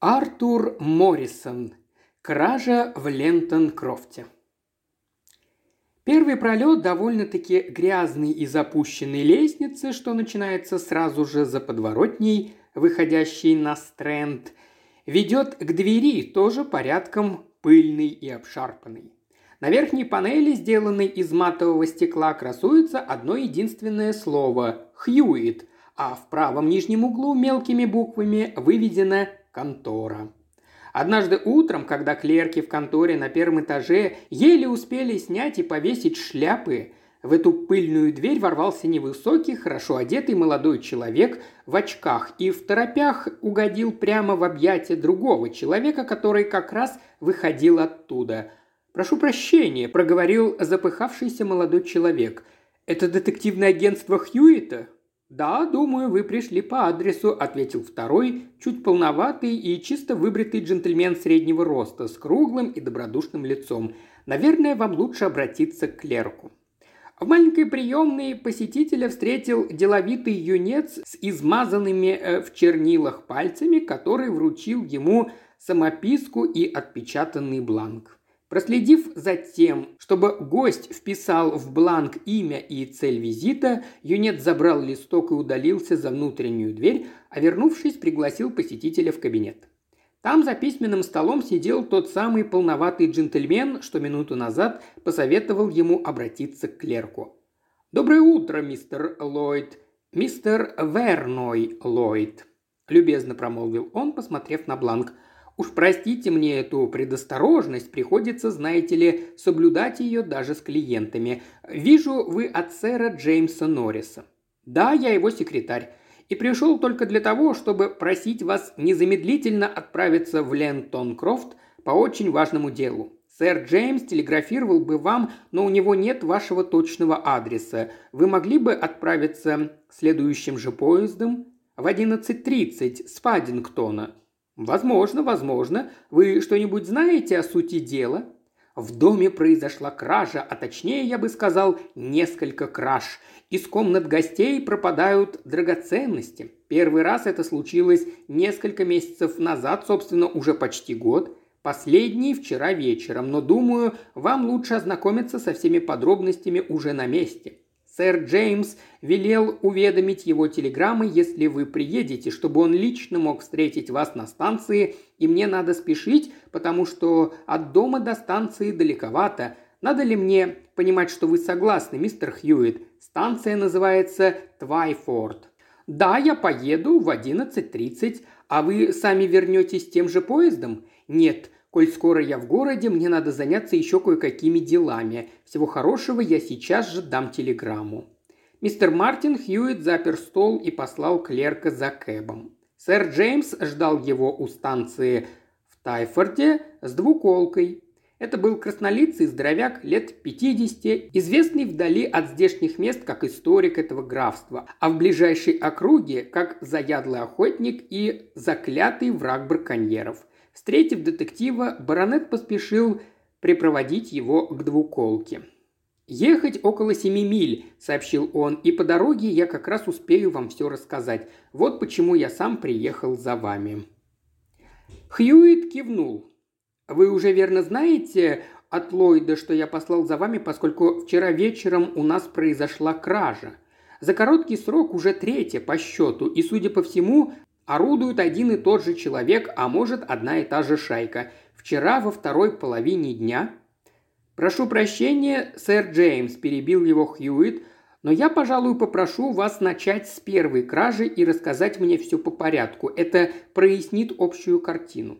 Артур Моррисон. Кража в Лентон-Крофте. Первый пролет довольно-таки грязный и запущенной лестницы, что начинается сразу же за подворотней, выходящей на стренд, ведет к двери, тоже порядком пыльный и обшарпанный. На верхней панели, сделанной из матового стекла, красуется одно единственное слово – «Хьюит», а в правом нижнем углу мелкими буквами выведено «Контора». Однажды утром, когда клерки в конторе на первом этаже еле успели снять и повесить шляпы, в эту пыльную дверь ворвался невысокий, хорошо одетый молодой человек в очках и в торопях угодил прямо в объятия другого человека, который как раз выходил оттуда. «Прошу прощения», – проговорил запыхавшийся молодой человек. «Это детективное агентство Хьюита?» «Да, думаю, вы пришли по адресу», – ответил второй, чуть полноватый и чисто выбритый джентльмен среднего роста с круглым и добродушным лицом. «Наверное, вам лучше обратиться к клерку». В маленькой приемной посетителя встретил деловитый юнец с измазанными э, в чернилах пальцами, который вручил ему самописку и отпечатанный бланк. Проследив за тем, чтобы гость вписал в бланк имя и цель визита, юнец забрал листок и удалился за внутреннюю дверь, а вернувшись, пригласил посетителя в кабинет. Там за письменным столом сидел тот самый полноватый джентльмен, что минуту назад посоветовал ему обратиться к клерку. «Доброе утро, мистер Ллойд. Мистер Верной Ллойд», – любезно промолвил он, посмотрев на бланк – Уж простите мне эту предосторожность, приходится, знаете ли, соблюдать ее даже с клиентами. Вижу, вы от сэра Джеймса Норриса. Да, я его секретарь. И пришел только для того, чтобы просить вас незамедлительно отправиться в Лентон Крофт по очень важному делу. Сэр Джеймс телеграфировал бы вам, но у него нет вашего точного адреса. Вы могли бы отправиться следующим же поездом в 11.30 с Паддингтона. «Возможно, возможно. Вы что-нибудь знаете о сути дела?» В доме произошла кража, а точнее, я бы сказал, несколько краж. Из комнат гостей пропадают драгоценности. Первый раз это случилось несколько месяцев назад, собственно, уже почти год. Последний вчера вечером, но думаю, вам лучше ознакомиться со всеми подробностями уже на месте. Сэр Джеймс велел уведомить его телеграммой, если вы приедете, чтобы он лично мог встретить вас на станции, и мне надо спешить, потому что от дома до станции далековато. Надо ли мне понимать, что вы согласны, мистер Хьюитт? Станция называется Твайфорд. Да, я поеду в 11.30, а вы сами вернетесь тем же поездом? Нет, Коль скоро я в городе, мне надо заняться еще кое-какими делами. Всего хорошего, я сейчас же дам телеграмму». Мистер Мартин Хьюитт запер стол и послал клерка за кэбом. Сэр Джеймс ждал его у станции в Тайфорде с двуколкой. Это был краснолицый здоровяк лет 50, известный вдали от здешних мест как историк этого графства, а в ближайшей округе как заядлый охотник и заклятый враг браконьеров. Встретив детектива, баронет поспешил припроводить его к двуколке. «Ехать около семи миль», – сообщил он, – «и по дороге я как раз успею вам все рассказать. Вот почему я сам приехал за вами». Хьюит кивнул. «Вы уже верно знаете от Ллойда, что я послал за вами, поскольку вчера вечером у нас произошла кража. За короткий срок уже третья по счету, и, судя по всему, Орудует один и тот же человек, а может одна и та же шайка. Вчера во второй половине дня... «Прошу прощения, сэр Джеймс», – перебил его Хьюит, «но я, пожалуй, попрошу вас начать с первой кражи и рассказать мне все по порядку. Это прояснит общую картину».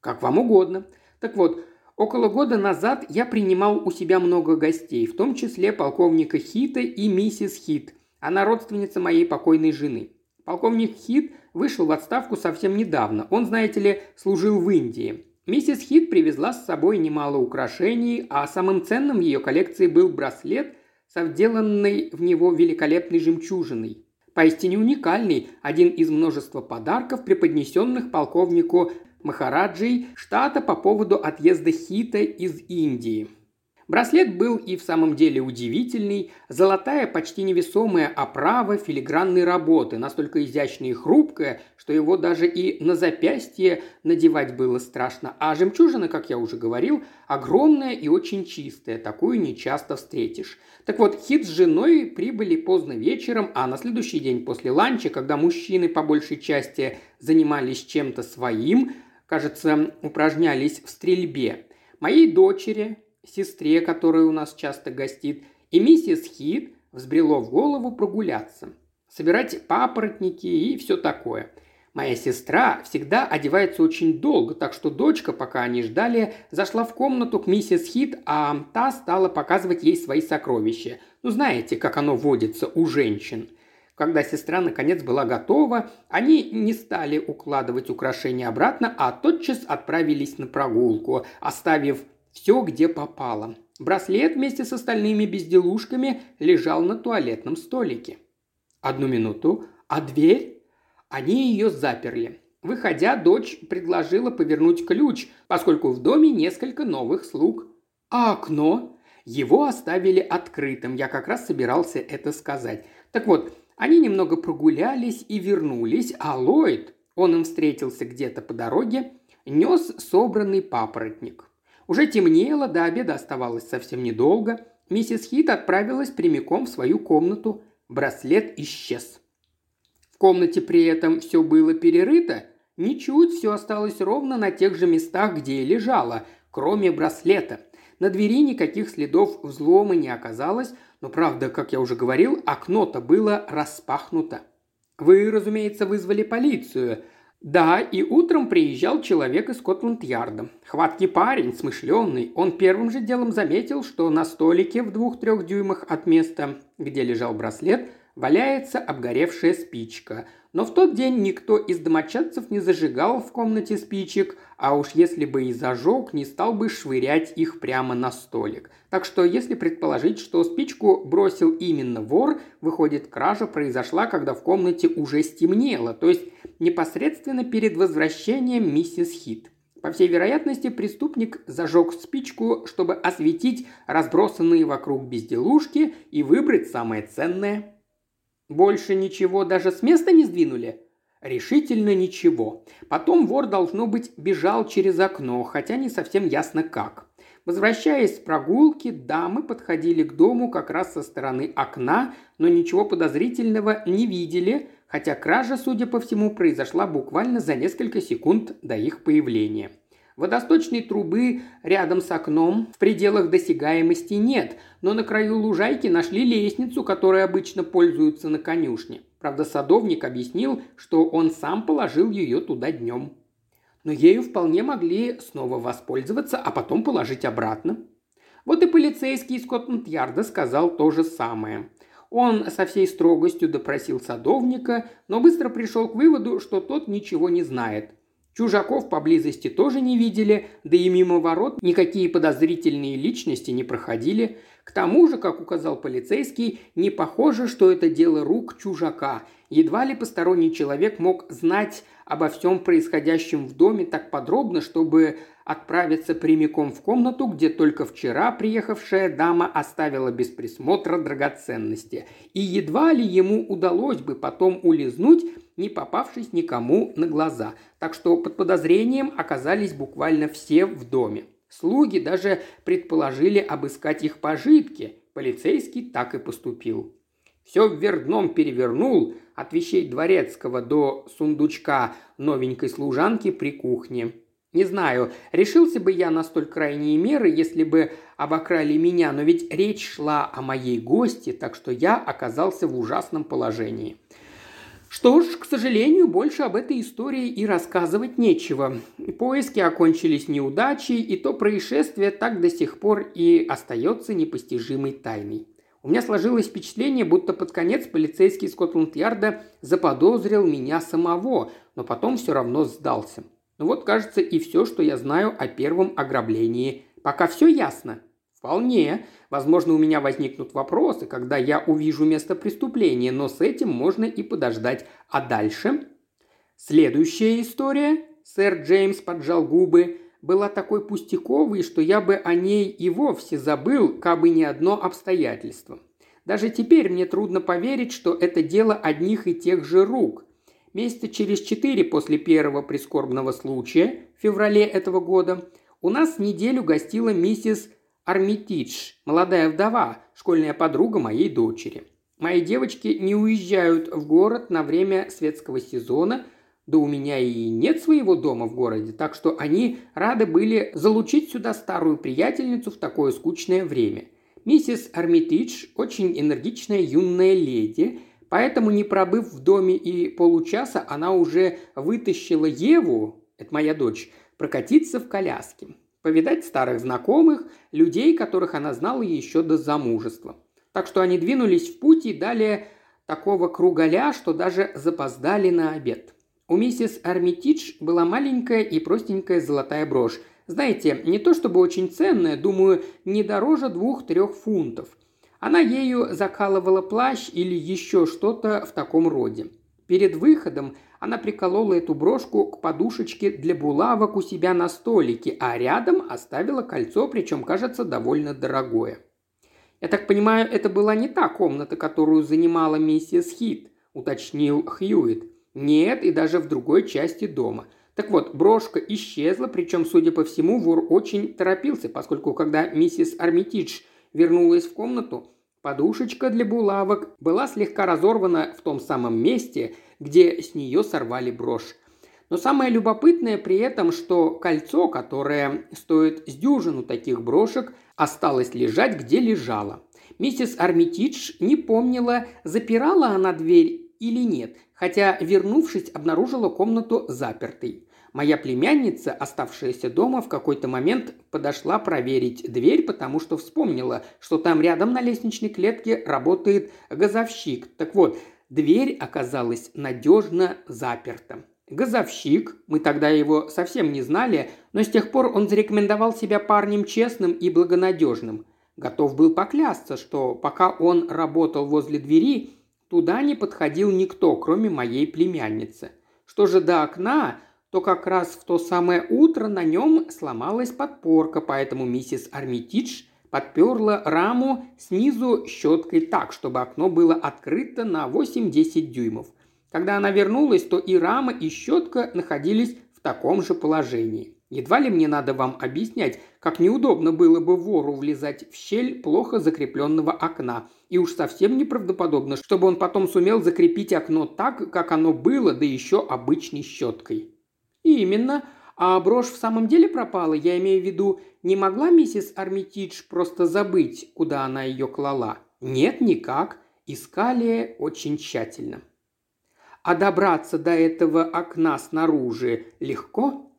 «Как вам угодно. Так вот, около года назад я принимал у себя много гостей, в том числе полковника Хита и миссис Хит. Она родственница моей покойной жены. Полковник Хит вышел в отставку совсем недавно. Он, знаете ли, служил в Индии. Миссис Хит привезла с собой немало украшений, а самым ценным в ее коллекции был браслет со вделанной в него великолепной жемчужиной. Поистине уникальный, один из множества подарков, преподнесенных полковнику Махараджей штата по поводу отъезда Хита из Индии. Браслет был и в самом деле удивительный. Золотая, почти невесомая оправа филигранной работы, настолько изящная и хрупкая, что его даже и на запястье надевать было страшно. А жемчужина, как я уже говорил, огромная и очень чистая. Такую не часто встретишь. Так вот, Хит с женой прибыли поздно вечером, а на следующий день после ланча, когда мужчины по большей части занимались чем-то своим, кажется, упражнялись в стрельбе, моей дочери, сестре, которая у нас часто гостит, и миссис Хит взбрело в голову прогуляться. Собирать папоротники и все такое. Моя сестра всегда одевается очень долго, так что дочка, пока они ждали, зашла в комнату к миссис Хит, а та стала показывать ей свои сокровища. Ну, знаете, как оно водится у женщин. Когда сестра наконец была готова, они не стали укладывать украшения обратно, а тотчас отправились на прогулку, оставив все, где попало. Браслет вместе с остальными безделушками лежал на туалетном столике. Одну минуту. А дверь? Они ее заперли. Выходя, дочь предложила повернуть ключ, поскольку в доме несколько новых слуг. А окно? Его оставили открытым. Я как раз собирался это сказать. Так вот, они немного прогулялись и вернулись, а Ллойд, он им встретился где-то по дороге, нес собранный папоротник. Уже темнело, до обеда оставалось совсем недолго. Миссис Хит отправилась прямиком в свою комнату. Браслет исчез. В комнате при этом все было перерыто. Ничуть все осталось ровно на тех же местах, где и лежало, кроме браслета. На двери никаких следов взлома не оказалось, но правда, как я уже говорил, окно-то было распахнуто. Вы, разумеется, вызвали полицию – да, и утром приезжал человек из Скотланд-Ярда. Хваткий парень, смышленый. Он первым же делом заметил, что на столике в двух-трех дюймах от места, где лежал браслет, валяется обгоревшая спичка. Но в тот день никто из домочадцев не зажигал в комнате спичек, а уж если бы и зажег, не стал бы швырять их прямо на столик. Так что если предположить, что спичку бросил именно вор, выходит, кража произошла, когда в комнате уже стемнело, то есть непосредственно перед возвращением миссис Хит. По всей вероятности, преступник зажег спичку, чтобы осветить разбросанные вокруг безделушки и выбрать самое ценное. Больше ничего даже с места не сдвинули? Решительно ничего. Потом вор, должно быть, бежал через окно, хотя не совсем ясно как. Возвращаясь с прогулки, дамы подходили к дому как раз со стороны окна, но ничего подозрительного не видели, хотя кража, судя по всему, произошла буквально за несколько секунд до их появления. Водосточной трубы рядом с окном в пределах досягаемости нет, но на краю лужайки нашли лестницу, которой обычно пользуются на конюшне. Правда, садовник объяснил, что он сам положил ее туда днем. Но ею вполне могли снова воспользоваться, а потом положить обратно. Вот и полицейский из Скотланд-Ярда сказал то же самое. Он со всей строгостью допросил садовника, но быстро пришел к выводу, что тот ничего не знает. Чужаков поблизости тоже не видели, да и мимо ворот никакие подозрительные личности не проходили. К тому же, как указал полицейский, не похоже, что это дело рук чужака. Едва ли посторонний человек мог знать обо всем происходящем в доме так подробно, чтобы отправиться прямиком в комнату, где только вчера приехавшая дама оставила без присмотра драгоценности. И едва ли ему удалось бы потом улизнуть, не попавшись никому на глаза. Так что под подозрением оказались буквально все в доме. Слуги даже предположили обыскать их пожитки. Полицейский так и поступил. Все вверх дном перевернул, от вещей дворецкого до сундучка новенькой служанки при кухне. Не знаю, решился бы я на столь крайние меры, если бы обокрали меня, но ведь речь шла о моей гости, так что я оказался в ужасном положении. Что ж, к сожалению, больше об этой истории и рассказывать нечего. Поиски окончились неудачей, и то происшествие так до сих пор и остается непостижимой тайной. У меня сложилось впечатление, будто под конец полицейский Скотланд-Ярда заподозрил меня самого, но потом все равно сдался. Ну вот, кажется, и все, что я знаю о первом ограблении. Пока все ясно. Вполне. Возможно, у меня возникнут вопросы, когда я увижу место преступления, но с этим можно и подождать. А дальше? Следующая история. Сэр Джеймс поджал губы. была такой пустяковой, что я бы о ней и вовсе забыл, кабы не одно обстоятельство. Даже теперь мне трудно поверить, что это дело одних и тех же рук. Месяца через четыре после первого прискорбного случая, в феврале этого года, у нас неделю гостила миссис Армитидж, молодая вдова, школьная подруга моей дочери. Мои девочки не уезжают в город на время светского сезона, да у меня и нет своего дома в городе, так что они рады были залучить сюда старую приятельницу в такое скучное время. Миссис Армитидж очень энергичная юная леди, поэтому, не пробыв в доме и получаса, она уже вытащила Еву, это моя дочь, прокатиться в коляске, повидать старых знакомых, людей, которых она знала еще до замужества. Так что они двинулись в путь и далее такого кругаля, что даже запоздали на обед. У миссис Армитидж была маленькая и простенькая золотая брошь. Знаете, не то чтобы очень ценная, думаю, не дороже двух-трех фунтов. Она ею закалывала плащ или еще что-то в таком роде. Перед выходом она приколола эту брошку к подушечке для булавок у себя на столике, а рядом оставила кольцо, причем, кажется, довольно дорогое. «Я так понимаю, это была не та комната, которую занимала миссис Хит», – уточнил Хьюит. «Нет, и даже в другой части дома. Так вот, брошка исчезла, причем, судя по всему, вор очень торопился, поскольку когда миссис Армитидж вернулась в комнату, Подушечка для булавок была слегка разорвана в том самом месте, где с нее сорвали брошь. Но самое любопытное при этом, что кольцо, которое стоит с дюжину таких брошек, осталось лежать, где лежало. Миссис Армитидж не помнила, запирала она дверь или нет, хотя, вернувшись, обнаружила комнату запертой. Моя племянница, оставшаяся дома, в какой-то момент подошла проверить дверь, потому что вспомнила, что там рядом на лестничной клетке работает газовщик. Так вот, дверь оказалась надежно заперта. Газовщик, мы тогда его совсем не знали, но с тех пор он зарекомендовал себя парнем честным и благонадежным. Готов был поклясться, что пока он работал возле двери, туда не подходил никто, кроме моей племянницы. Что же до окна, то как раз в то самое утро на нем сломалась подпорка, поэтому миссис Армитидж подперла раму снизу щеткой так, чтобы окно было открыто на 8-10 дюймов. Когда она вернулась, то и рама, и щетка находились в таком же положении. Едва ли мне надо вам объяснять, как неудобно было бы вору влезать в щель плохо закрепленного окна. И уж совсем неправдоподобно, чтобы он потом сумел закрепить окно так, как оно было, да еще обычной щеткой. «Именно. А брошь в самом деле пропала? Я имею в виду, не могла миссис Армитидж просто забыть, куда она ее клала?» «Нет, никак. Искали очень тщательно». «А добраться до этого окна снаружи легко?»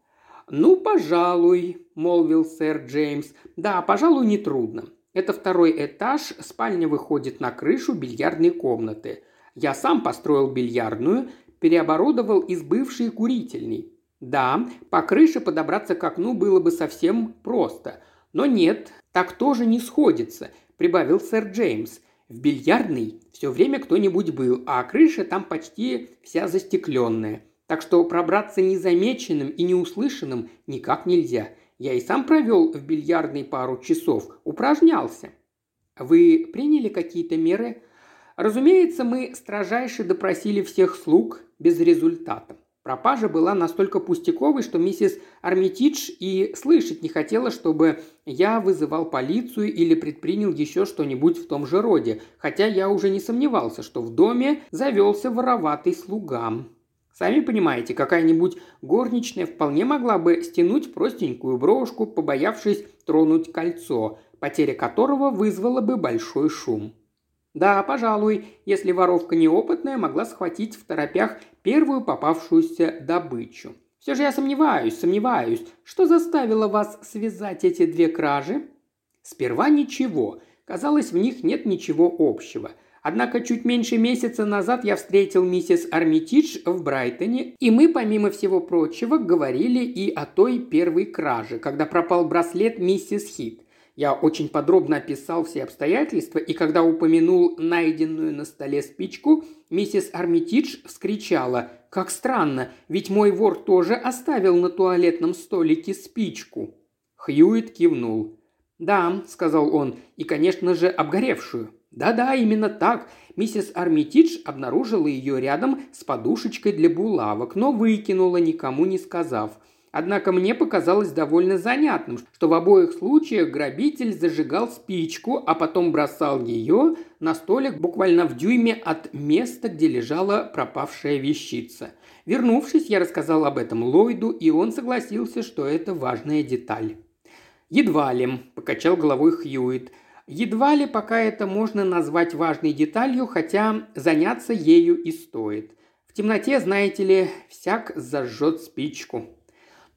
«Ну, пожалуй», – молвил сэр Джеймс. «Да, пожалуй, нетрудно. Это второй этаж, спальня выходит на крышу бильярдной комнаты. Я сам построил бильярдную, переоборудовал из бывшей курительной. Да, по крыше подобраться к окну было бы совсем просто. Но нет, так тоже не сходится, прибавил сэр Джеймс. В бильярдной все время кто-нибудь был, а крыша там почти вся застекленная. Так что пробраться незамеченным и неуслышанным никак нельзя. Я и сам провел в бильярдной пару часов, упражнялся. Вы приняли какие-то меры? Разумеется, мы строжайше допросили всех слуг без результата. Пропажа была настолько пустяковой, что миссис Армитидж и слышать не хотела, чтобы я вызывал полицию или предпринял еще что-нибудь в том же роде, хотя я уже не сомневался, что в доме завелся вороватый слугам. Сами понимаете, какая-нибудь горничная вполне могла бы стянуть простенькую брошку, побоявшись тронуть кольцо, потеря которого вызвала бы большой шум. Да, пожалуй, если воровка неопытная, могла схватить в торопях первую попавшуюся добычу. Все же я сомневаюсь, сомневаюсь, что заставило вас связать эти две кражи? Сперва ничего. Казалось, в них нет ничего общего. Однако чуть меньше месяца назад я встретил миссис Армитидж в Брайтоне, и мы, помимо всего прочего, говорили и о той первой краже, когда пропал браслет миссис Хит. Я очень подробно описал все обстоятельства, и когда упомянул найденную на столе спичку, миссис Армитидж вскричала «Как странно, ведь мой вор тоже оставил на туалетном столике спичку». Хьюит кивнул. «Да», — сказал он, — «и, конечно же, обгоревшую». «Да-да, именно так. Миссис Армитидж обнаружила ее рядом с подушечкой для булавок, но выкинула, никому не сказав. Однако мне показалось довольно занятным, что в обоих случаях грабитель зажигал спичку, а потом бросал ее на столик буквально в дюйме от места, где лежала пропавшая вещица. Вернувшись, я рассказал об этом Ллойду, и он согласился, что это важная деталь. «Едва ли», – покачал головой Хьюит. «Едва ли пока это можно назвать важной деталью, хотя заняться ею и стоит. В темноте, знаете ли, всяк зажжет спичку».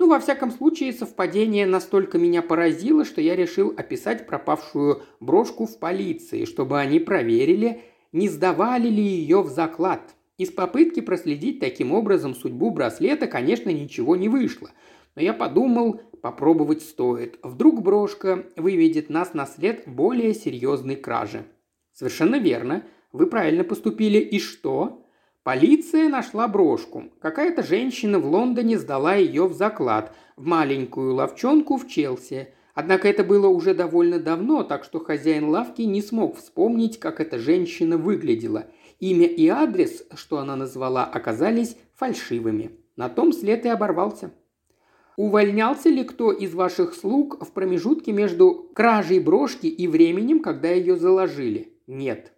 Ну, во всяком случае, совпадение настолько меня поразило, что я решил описать пропавшую брошку в полиции, чтобы они проверили, не сдавали ли ее в заклад. Из попытки проследить таким образом судьбу браслета, конечно, ничего не вышло. Но я подумал, попробовать стоит. Вдруг брошка выведет нас на след более серьезной кражи. Совершенно верно. Вы правильно поступили. И что? Полиция нашла брошку. Какая-то женщина в Лондоне сдала ее в заклад, в маленькую ловчонку в Челси. Однако это было уже довольно давно, так что хозяин лавки не смог вспомнить, как эта женщина выглядела. Имя и адрес, что она назвала, оказались фальшивыми. На том след и оборвался. Увольнялся ли кто из ваших слуг в промежутке между кражей брошки и временем, когда ее заложили? Нет.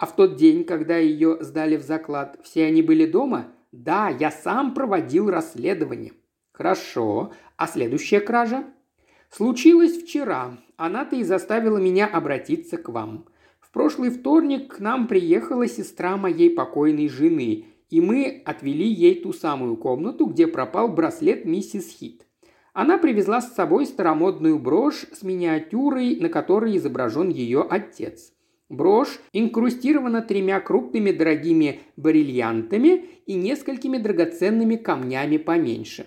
А в тот день, когда ее сдали в заклад, все они были дома? Да, я сам проводил расследование. Хорошо. А следующая кража? Случилось вчера. Она-то и заставила меня обратиться к вам. В прошлый вторник к нам приехала сестра моей покойной жены, и мы отвели ей ту самую комнату, где пропал браслет миссис Хит. Она привезла с собой старомодную брошь с миниатюрой, на которой изображен ее отец. Брошь инкрустирована тремя крупными дорогими бриллиантами и несколькими драгоценными камнями поменьше.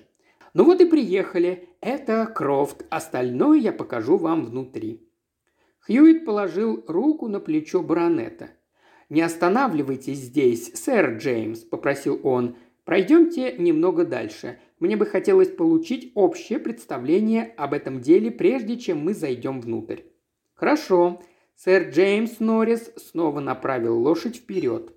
Ну вот и приехали. Это Крофт. Остальное я покажу вам внутри. Хьюит положил руку на плечо баронета. «Не останавливайтесь здесь, сэр Джеймс», – попросил он. «Пройдемте немного дальше. Мне бы хотелось получить общее представление об этом деле, прежде чем мы зайдем внутрь». «Хорошо», Сэр Джеймс Норрис снова направил лошадь вперед.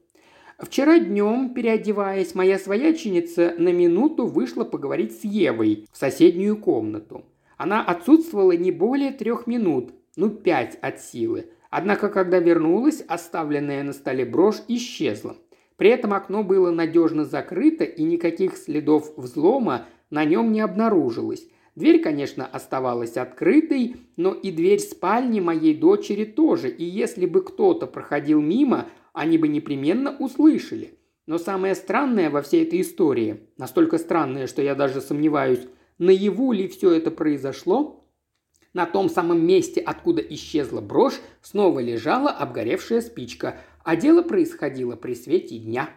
Вчера днем, переодеваясь, моя свояченица на минуту вышла поговорить с Евой в соседнюю комнату. Она отсутствовала не более трех минут, ну пять от силы. Однако, когда вернулась, оставленная на столе брошь исчезла. При этом окно было надежно закрыто и никаких следов взлома на нем не обнаружилось. Дверь, конечно, оставалась открытой, но и дверь спальни моей дочери тоже, и если бы кто-то проходил мимо, они бы непременно услышали. Но самое странное во всей этой истории, настолько странное, что я даже сомневаюсь, наяву ли все это произошло, на том самом месте, откуда исчезла брошь, снова лежала обгоревшая спичка, а дело происходило при свете дня.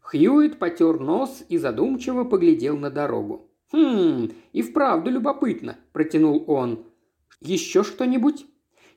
Хьюит потер нос и задумчиво поглядел на дорогу. «Хм, и вправду любопытно», – протянул он. «Еще что-нибудь?»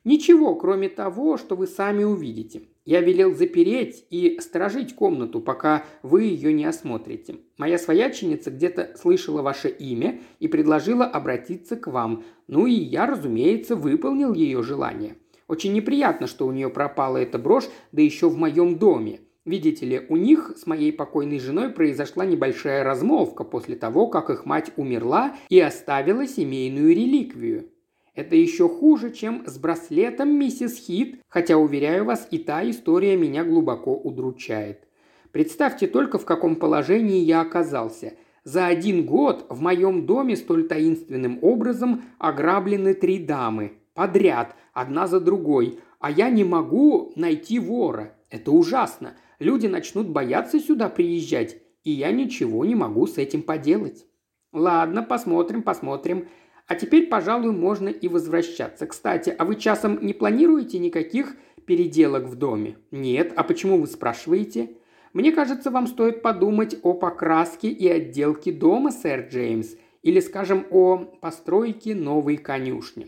«Ничего, кроме того, что вы сами увидите. Я велел запереть и сторожить комнату, пока вы ее не осмотрите. Моя свояченица где-то слышала ваше имя и предложила обратиться к вам. Ну и я, разумеется, выполнил ее желание. Очень неприятно, что у нее пропала эта брошь, да еще в моем доме. Видите ли, у них с моей покойной женой произошла небольшая размолвка после того, как их мать умерла и оставила семейную реликвию. Это еще хуже, чем с браслетом миссис Хит, хотя, уверяю вас, и та история меня глубоко удручает. Представьте только, в каком положении я оказался. За один год в моем доме столь таинственным образом ограблены три дамы. Подряд, одна за другой. А я не могу найти вора. Это ужасно люди начнут бояться сюда приезжать, и я ничего не могу с этим поделать. Ладно, посмотрим, посмотрим. А теперь, пожалуй, можно и возвращаться. Кстати, а вы часом не планируете никаких переделок в доме? Нет. А почему вы спрашиваете? Мне кажется, вам стоит подумать о покраске и отделке дома, сэр Джеймс, или, скажем, о постройке новой конюшни.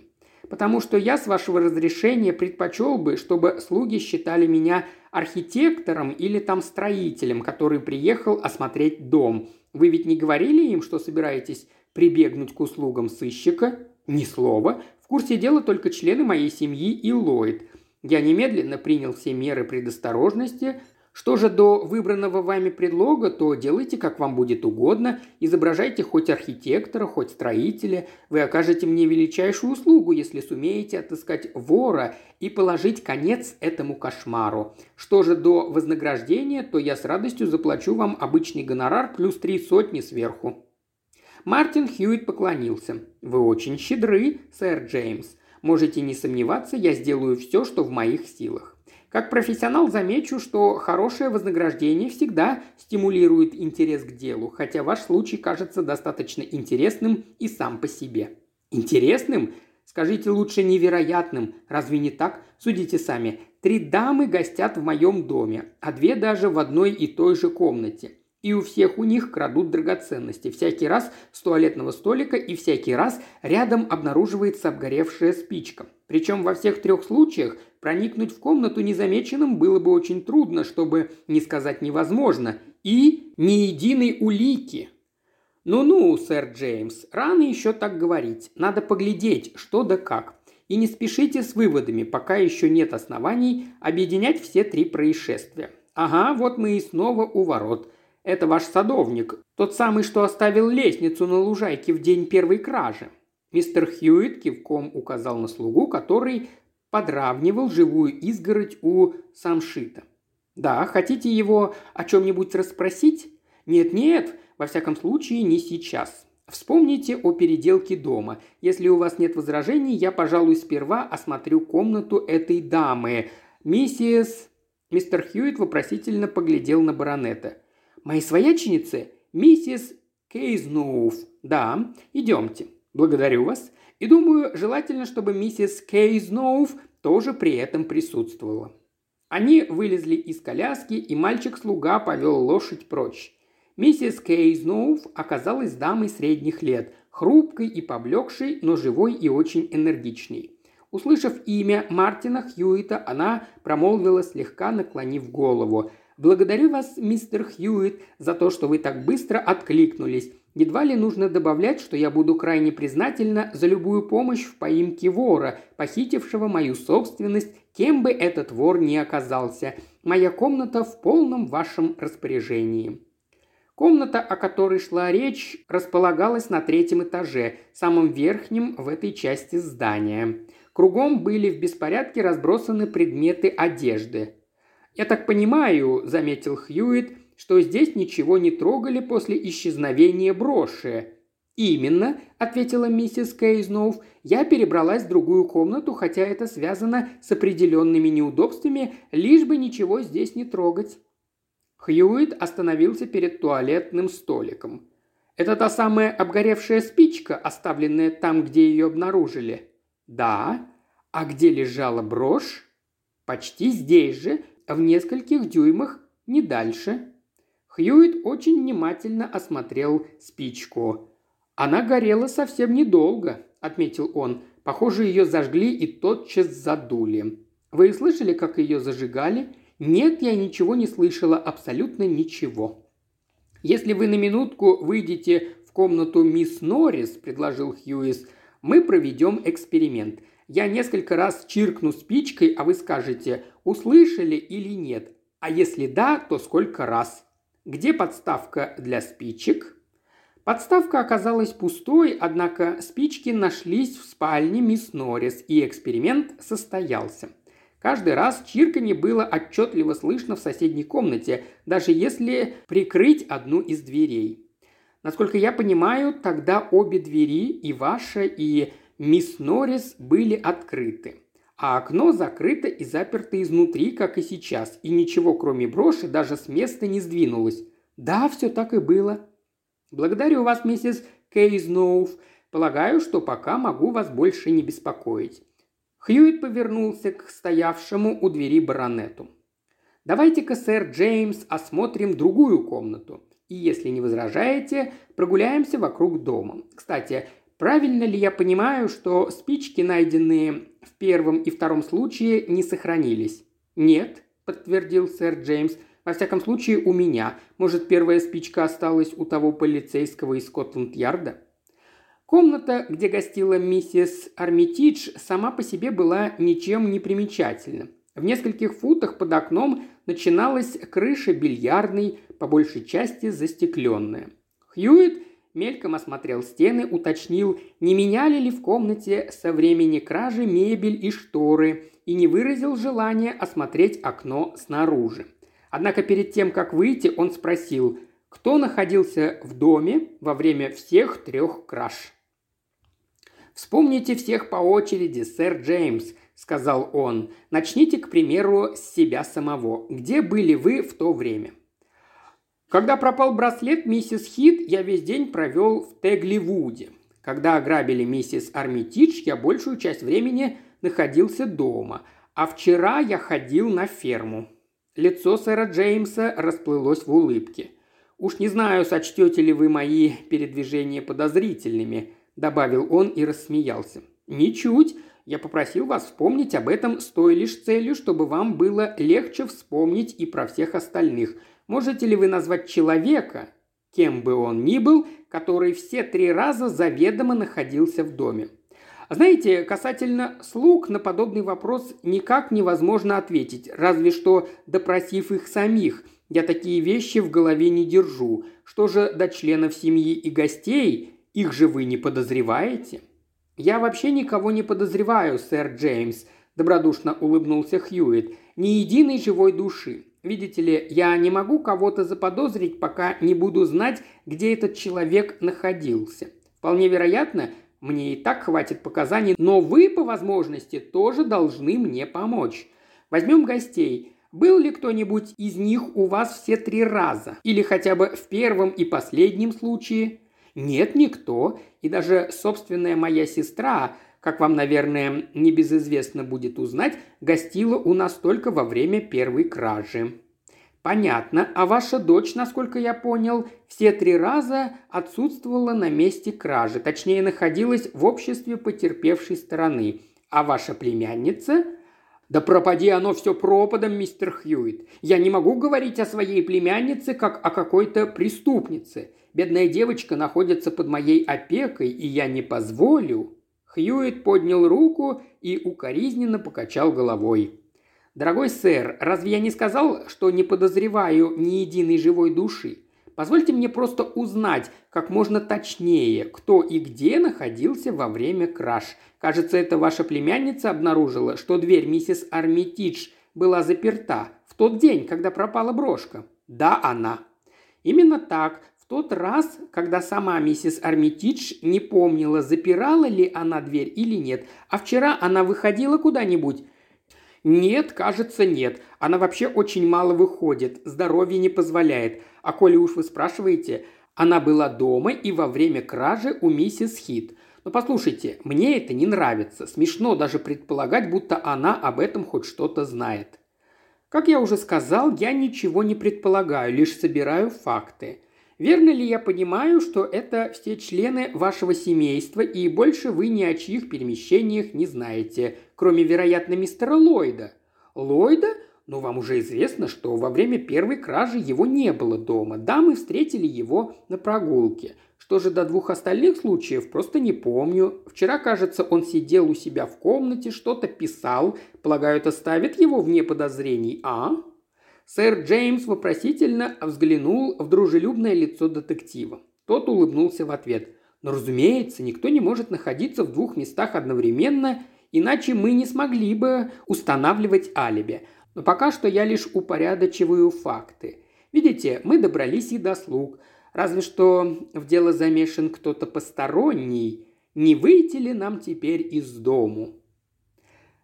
потому что я, с вашего разрешения, предпочел бы, чтобы слуги считали меня архитектором или там строителем, который приехал осмотреть дом. Вы ведь не говорили им, что собираетесь прибегнуть к услугам сыщика? Ни слова. В курсе дела только члены моей семьи и Ллойд. Я немедленно принял все меры предосторожности, что же до выбранного вами предлога, то делайте, как вам будет угодно, изображайте хоть архитектора, хоть строителя. Вы окажете мне величайшую услугу, если сумеете отыскать вора и положить конец этому кошмару. Что же до вознаграждения, то я с радостью заплачу вам обычный гонорар плюс три сотни сверху». Мартин Хьюитт поклонился. «Вы очень щедры, сэр Джеймс. Можете не сомневаться, я сделаю все, что в моих силах. Как профессионал замечу, что хорошее вознаграждение всегда стимулирует интерес к делу, хотя ваш случай кажется достаточно интересным и сам по себе. Интересным? Скажите лучше невероятным. Разве не так? Судите сами. Три дамы гостят в моем доме, а две даже в одной и той же комнате. И у всех у них крадут драгоценности. Всякий раз с туалетного столика и всякий раз рядом обнаруживается обгоревшая спичка. Причем во всех трех случаях проникнуть в комнату незамеченным было бы очень трудно, чтобы не сказать невозможно. И ни единой улики. Ну-ну, сэр Джеймс, рано еще так говорить. Надо поглядеть, что да как. И не спешите с выводами, пока еще нет оснований объединять все три происшествия. Ага, вот мы и снова у ворот – это ваш садовник, тот самый, что оставил лестницу на лужайке в день первой кражи». Мистер Хьюитт кивком указал на слугу, который подравнивал живую изгородь у самшита. «Да, хотите его о чем-нибудь расспросить?» «Нет-нет, во всяком случае, не сейчас. Вспомните о переделке дома. Если у вас нет возражений, я, пожалуй, сперва осмотрю комнату этой дамы. Миссис...» Мистер Хьюитт вопросительно поглядел на баронета. Моей свояченице миссис Кейзнуф. Да, идемте. Благодарю вас. И думаю, желательно, чтобы миссис Кейзнуф тоже при этом присутствовала. Они вылезли из коляски, и мальчик-слуга повел лошадь прочь. Миссис Кейзнуф оказалась дамой средних лет, хрупкой и поблекшей, но живой и очень энергичной. Услышав имя Мартина Хьюита, она промолвила слегка наклонив голову. Благодарю вас, мистер Хьюитт, за то, что вы так быстро откликнулись. Едва ли нужно добавлять, что я буду крайне признательна за любую помощь в поимке вора, похитившего мою собственность, кем бы этот вор ни оказался. Моя комната в полном вашем распоряжении». Комната, о которой шла речь, располагалась на третьем этаже, самом верхнем в этой части здания. Кругом были в беспорядке разбросаны предметы одежды. «Я так понимаю», – заметил Хьюит, – «что здесь ничего не трогали после исчезновения броши». «Именно», – ответила миссис Кейзнов, – «я перебралась в другую комнату, хотя это связано с определенными неудобствами, лишь бы ничего здесь не трогать». Хьюит остановился перед туалетным столиком. «Это та самая обгоревшая спичка, оставленная там, где ее обнаружили?» «Да». «А где лежала брошь?» «Почти здесь же, в нескольких дюймах, не дальше. Хьюит очень внимательно осмотрел спичку. «Она горела совсем недолго», – отметил он. «Похоже, ее зажгли и тотчас задули. Вы слышали, как ее зажигали?» «Нет, я ничего не слышала, абсолютно ничего». «Если вы на минутку выйдете в комнату мисс Норрис», – предложил Хьюис, – «мы проведем эксперимент. Я несколько раз чиркну спичкой, а вы скажете, услышали или нет. А если да, то сколько раз? Где подставка для спичек? Подставка оказалась пустой, однако спички нашлись в спальне мисс Норрис, и эксперимент состоялся. Каждый раз чирканье было отчетливо слышно в соседней комнате, даже если прикрыть одну из дверей. Насколько я понимаю, тогда обе двери, и ваша, и мисс Норрис были открыты, а окно закрыто и заперто изнутри, как и сейчас, и ничего, кроме броши, даже с места не сдвинулось. Да, все так и было. Благодарю вас, миссис Кейзноуф. Полагаю, что пока могу вас больше не беспокоить. Хьюит повернулся к стоявшему у двери баронету. «Давайте-ка, сэр Джеймс, осмотрим другую комнату. И, если не возражаете, прогуляемся вокруг дома. Кстати, Правильно ли я понимаю, что спички, найденные в первом и втором случае, не сохранились? Нет, подтвердил сэр Джеймс. Во всяком случае, у меня. Может, первая спичка осталась у того полицейского из Скотланд-Ярда? Комната, где гостила миссис Армитидж, сама по себе была ничем не примечательна. В нескольких футах под окном начиналась крыша бильярдной, по большей части застекленная. Хьюит мельком осмотрел стены, уточнил, не меняли ли в комнате со времени кражи мебель и шторы, и не выразил желания осмотреть окно снаружи. Однако перед тем, как выйти, он спросил, кто находился в доме во время всех трех краж. «Вспомните всех по очереди, сэр Джеймс», – сказал он. «Начните, к примеру, с себя самого. Где были вы в то время?» Когда пропал браслет миссис Хит, я весь день провел в Тегливуде. Когда ограбили миссис Армитидж, я большую часть времени находился дома, а вчера я ходил на ферму. Лицо сэра Джеймса расплылось в улыбке. «Уж не знаю, сочтете ли вы мои передвижения подозрительными», – добавил он и рассмеялся. «Ничуть. Я попросил вас вспомнить об этом с той лишь целью, чтобы вам было легче вспомнить и про всех остальных – Можете ли вы назвать человека, кем бы он ни был, который все три раза заведомо находился в доме? Знаете, касательно слуг на подобный вопрос никак невозможно ответить, разве что допросив их самих. Я такие вещи в голове не держу. Что же до членов семьи и гостей, их же вы не подозреваете? Я вообще никого не подозреваю, сэр Джеймс, добродушно улыбнулся Хьюит. Ни единой живой души. Видите ли, я не могу кого-то заподозрить, пока не буду знать, где этот человек находился. Вполне вероятно, мне и так хватит показаний, но вы, по возможности, тоже должны мне помочь. Возьмем гостей. Был ли кто-нибудь из них у вас все три раза? Или хотя бы в первом и последнем случае? Нет, никто. И даже собственная моя сестра, как вам, наверное, небезызвестно будет узнать, гостила у нас только во время первой кражи. Понятно. А ваша дочь, насколько я понял, все три раза отсутствовала на месте кражи, точнее находилась в обществе потерпевшей стороны. А ваша племянница? Да пропади оно все пропадом, мистер Хьюит. Я не могу говорить о своей племяннице, как о какой-то преступнице. Бедная девочка находится под моей опекой, и я не позволю. Хьюит поднял руку и укоризненно покачал головой. «Дорогой сэр, разве я не сказал, что не подозреваю ни единой живой души? Позвольте мне просто узнать как можно точнее, кто и где находился во время краж. Кажется, это ваша племянница обнаружила, что дверь миссис Армитидж была заперта в тот день, когда пропала брошка. Да, она. Именно так тот раз, когда сама миссис Армитидж не помнила, запирала ли она дверь или нет, а вчера она выходила куда-нибудь. Нет, кажется, нет. Она вообще очень мало выходит, здоровье не позволяет. А коли уж вы спрашиваете, она была дома и во время кражи у миссис Хит. Но послушайте, мне это не нравится. Смешно даже предполагать, будто она об этом хоть что-то знает. Как я уже сказал, я ничего не предполагаю, лишь собираю факты. Верно ли я понимаю, что это все члены вашего семейства, и больше вы ни о чьих перемещениях не знаете, кроме, вероятно, мистера Ллойда? Ллойда? Но вам уже известно, что во время первой кражи его не было дома. Да, мы встретили его на прогулке. Что же до двух остальных случаев, просто не помню. Вчера, кажется, он сидел у себя в комнате, что-то писал. Полагаю, это ставит его вне подозрений, а? Сэр Джеймс вопросительно взглянул в дружелюбное лицо детектива. Тот улыбнулся в ответ. Но, разумеется, никто не может находиться в двух местах одновременно, иначе мы не смогли бы устанавливать алиби. Но пока что я лишь упорядочиваю факты. Видите, мы добрались и до слуг. Разве что в дело замешан кто-то посторонний. Не выйти ли нам теперь из дому?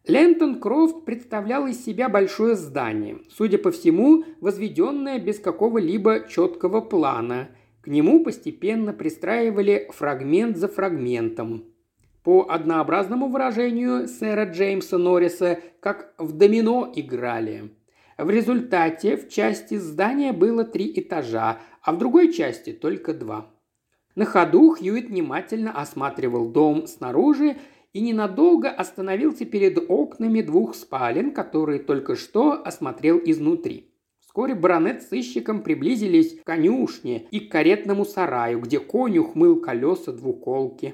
Лентон Крофт представлял из себя большое здание, судя по всему, возведенное без какого-либо четкого плана. К нему постепенно пристраивали фрагмент за фрагментом. По однообразному выражению сэра Джеймса Норриса, как в домино играли. В результате в части здания было три этажа, а в другой части только два. На ходу Хьюит внимательно осматривал дом снаружи и ненадолго остановился перед окнами двух спален, которые только что осмотрел изнутри. Вскоре баронет с сыщиком приблизились к конюшне и к каретному сараю, где конюх мыл колеса двуколки.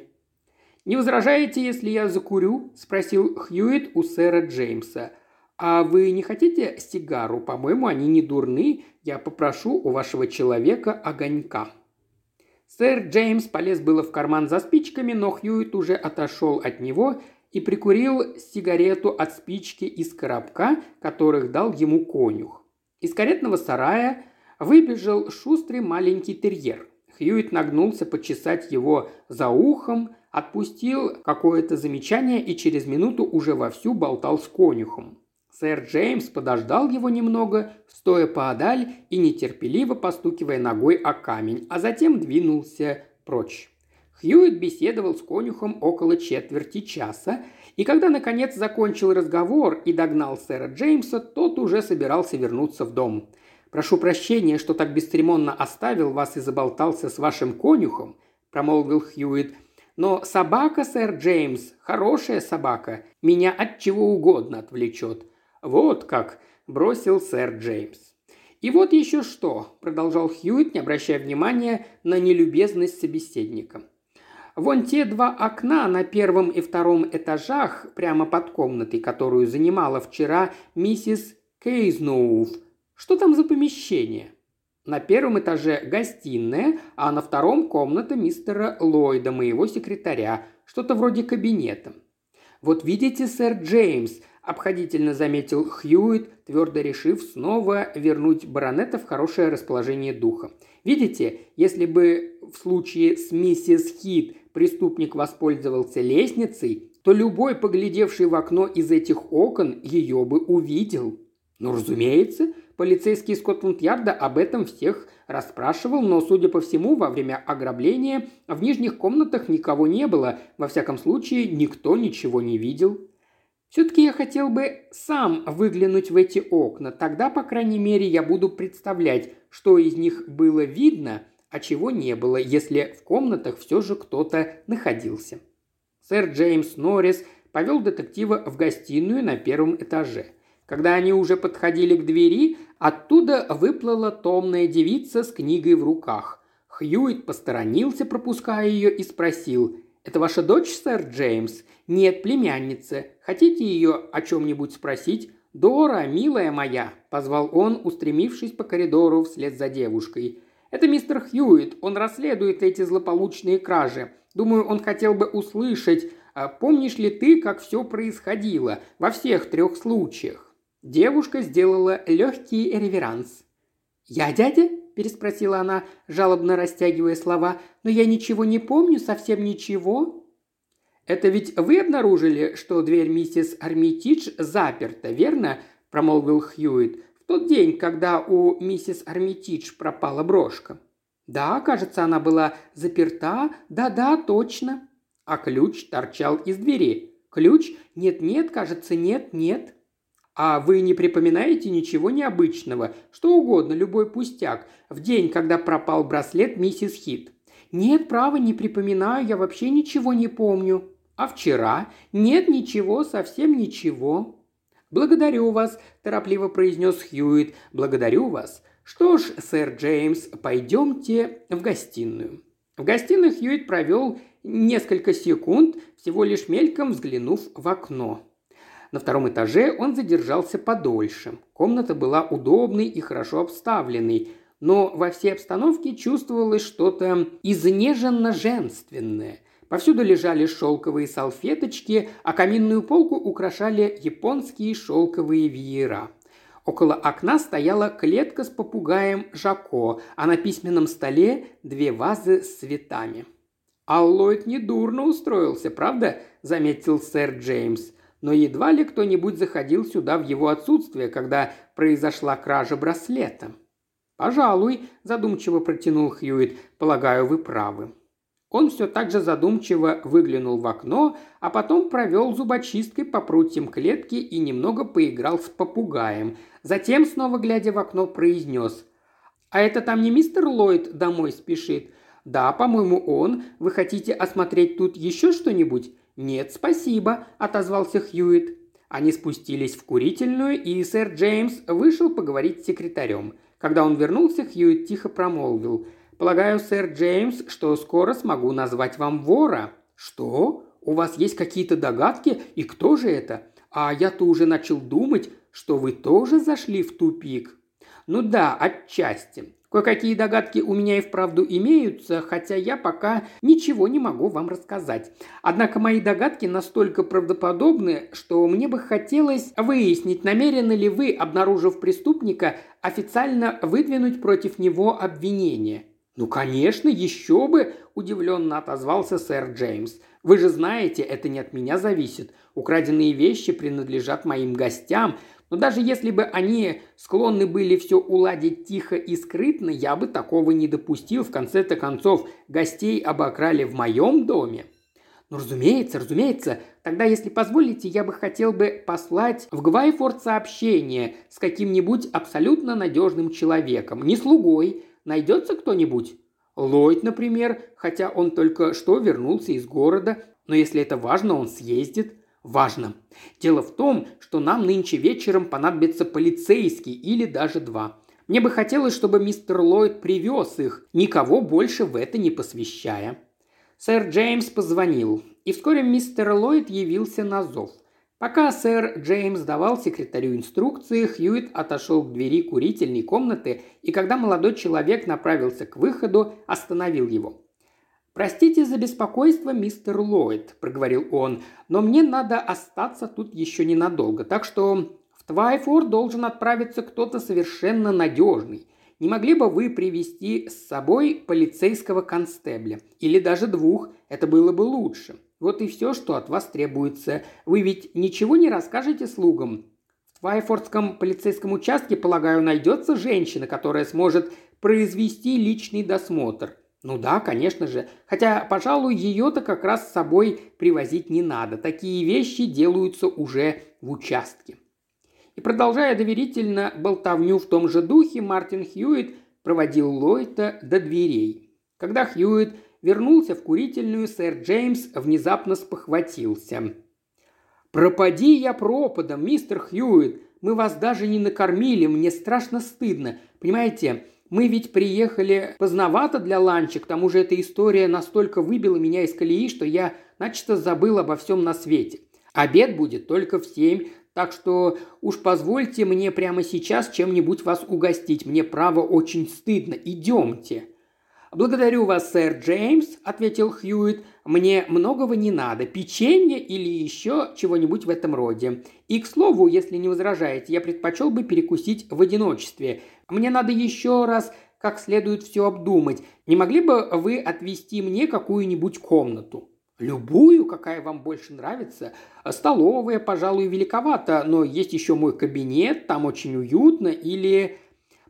«Не возражаете, если я закурю?» – спросил Хьюит у сэра Джеймса. «А вы не хотите сигару? По-моему, они не дурны. Я попрошу у вашего человека огонька». Сэр Джеймс полез было в карман за спичками, но Хьюит уже отошел от него и прикурил сигарету от спички из коробка, которых дал ему конюх. Из каретного сарая выбежал шустрый маленький терьер. Хьюит нагнулся почесать его за ухом, отпустил какое-то замечание и через минуту уже вовсю болтал с конюхом. Сэр Джеймс подождал его немного, стоя поодаль и нетерпеливо постукивая ногой о камень, а затем двинулся прочь. Хьюит беседовал с конюхом около четверти часа, и когда, наконец, закончил разговор и догнал сэра Джеймса, тот уже собирался вернуться в дом. «Прошу прощения, что так бесцеремонно оставил вас и заболтался с вашим конюхом», – промолвил Хьюит. «Но собака, сэр Джеймс, хорошая собака, меня от чего угодно отвлечет. «Вот как!» – бросил сэр Джеймс. «И вот еще что!» – продолжал Хьюит, не обращая внимания на нелюбезность собеседника. «Вон те два окна на первом и втором этажах, прямо под комнатой, которую занимала вчера миссис Кейзноув. Что там за помещение?» На первом этаже гостиная, а на втором комната мистера Ллойда, моего секретаря, что-то вроде кабинета. Вот видите, сэр Джеймс, обходительно заметил Хьюит, твердо решив снова вернуть баронета в хорошее расположение духа. Видите, если бы в случае с миссис Хит преступник воспользовался лестницей, то любой, поглядевший в окно из этих окон, ее бы увидел. Ну, разумеется, полицейский Скотланд-Ярда об этом всех расспрашивал, но, судя по всему, во время ограбления в нижних комнатах никого не было, во всяком случае, никто ничего не видел. Все-таки я хотел бы сам выглянуть в эти окна. Тогда, по крайней мере, я буду представлять, что из них было видно, а чего не было, если в комнатах все же кто-то находился. Сэр Джеймс Норрис повел детектива в гостиную на первом этаже. Когда они уже подходили к двери, оттуда выплыла томная девица с книгой в руках. Хьюит посторонился, пропуская ее, и спросил «Это ваша дочь, сэр Джеймс?» «Нет, племянница. Хотите ее о чем-нибудь спросить?» «Дора, милая моя!» – позвал он, устремившись по коридору вслед за девушкой. «Это мистер Хьюит. Он расследует эти злополучные кражи. Думаю, он хотел бы услышать, а помнишь ли ты, как все происходило во всех трех случаях?» Девушка сделала легкий реверанс. «Я дядя?» – переспросила она, жалобно растягивая слова. «Но я ничего не помню, совсем ничего». «Это ведь вы обнаружили, что дверь миссис Армитидж заперта, верно?» – промолвил Хьюит. «В тот день, когда у миссис Армитидж пропала брошка». «Да, кажется, она была заперта. Да-да, точно». А ключ торчал из двери. «Ключ? Нет-нет, кажется, нет-нет». А вы не припоминаете ничего необычного, что угодно, любой пустяк, в день, когда пропал браслет миссис Хит? Нет, право, не припоминаю, я вообще ничего не помню. А вчера? Нет, ничего, совсем ничего. Благодарю вас, торопливо произнес Хьюит. Благодарю вас. Что ж, сэр Джеймс, пойдемте в гостиную. В гостиной Хьюит провел несколько секунд, всего лишь мельком взглянув в окно. На втором этаже он задержался подольше. Комната была удобной и хорошо обставленной, но во всей обстановке чувствовалось что-то изнеженно-женственное. Повсюду лежали шелковые салфеточки, а каминную полку украшали японские шелковые веера. Около окна стояла клетка с попугаем Жако, а на письменном столе две вазы с цветами. «Аллойд недурно устроился, правда?» – заметил сэр Джеймс но едва ли кто-нибудь заходил сюда в его отсутствие, когда произошла кража браслета. «Пожалуй», – задумчиво протянул Хьюит, – «полагаю, вы правы». Он все так же задумчиво выглянул в окно, а потом провел зубочисткой по прутьям клетки и немного поиграл с попугаем. Затем, снова глядя в окно, произнес «А это там не мистер Ллойд домой спешит? «Да, по-моему, он. Вы хотите осмотреть тут еще что-нибудь?» «Нет, спасибо», – отозвался Хьюит. Они спустились в курительную, и сэр Джеймс вышел поговорить с секретарем. Когда он вернулся, Хьюит тихо промолвил. «Полагаю, сэр Джеймс, что скоро смогу назвать вам вора». «Что? У вас есть какие-то догадки? И кто же это? А я-то уже начал думать, что вы тоже зашли в тупик». «Ну да, отчасти. Кое-какие догадки у меня и вправду имеются, хотя я пока ничего не могу вам рассказать. Однако мои догадки настолько правдоподобны, что мне бы хотелось выяснить, намерены ли вы, обнаружив преступника, официально выдвинуть против него обвинение. «Ну, конечно, еще бы!» – удивленно отозвался сэр Джеймс. «Вы же знаете, это не от меня зависит. Украденные вещи принадлежат моим гостям, но даже если бы они склонны были все уладить тихо и скрытно, я бы такого не допустил. В конце-то концов, гостей обокрали в моем доме. Ну, разумеется, разумеется. Тогда, если позволите, я бы хотел бы послать в Гвайфорд сообщение с каким-нибудь абсолютно надежным человеком. Не слугой. Найдется кто-нибудь? Ллойд, например, хотя он только что вернулся из города. Но если это важно, он съездит важно. Дело в том, что нам нынче вечером понадобится полицейский или даже два. Мне бы хотелось, чтобы мистер Ллойд привез их, никого больше в это не посвящая. Сэр Джеймс позвонил, и вскоре мистер Ллойд явился на зов. Пока сэр Джеймс давал секретарю инструкции, Хьюит отошел к двери курительной комнаты, и когда молодой человек направился к выходу, остановил его. «Простите за беспокойство, мистер Ллойд», – проговорил он, – «но мне надо остаться тут еще ненадолго, так что в Твайфорд должен отправиться кто-то совершенно надежный. Не могли бы вы привести с собой полицейского констебля? Или даже двух, это было бы лучше. Вот и все, что от вас требуется. Вы ведь ничего не расскажете слугам? В Твайфордском полицейском участке, полагаю, найдется женщина, которая сможет произвести личный досмотр – ну да, конечно же. Хотя, пожалуй, ее-то как раз с собой привозить не надо. Такие вещи делаются уже в участке. И продолжая доверительно болтовню в том же духе, Мартин Хьюит проводил Ллойта до дверей. Когда Хьюит вернулся в курительную, сэр Джеймс внезапно спохватился. «Пропади я пропадом, мистер Хьюит! Мы вас даже не накормили, мне страшно стыдно. Понимаете, мы ведь приехали поздновато для ланча, к тому же эта история настолько выбила меня из колеи, что я начисто забыл обо всем на свете. Обед будет только в семь, так что уж позвольте мне прямо сейчас чем-нибудь вас угостить. Мне право очень стыдно. Идемте». «Благодарю вас, сэр Джеймс», – ответил Хьюит. «Мне многого не надо. Печенье или еще чего-нибудь в этом роде. И, к слову, если не возражаете, я предпочел бы перекусить в одиночестве. Мне надо еще раз как следует все обдумать. Не могли бы вы отвести мне какую-нибудь комнату?» «Любую, какая вам больше нравится. Столовая, пожалуй, великовато, но есть еще мой кабинет, там очень уютно. Или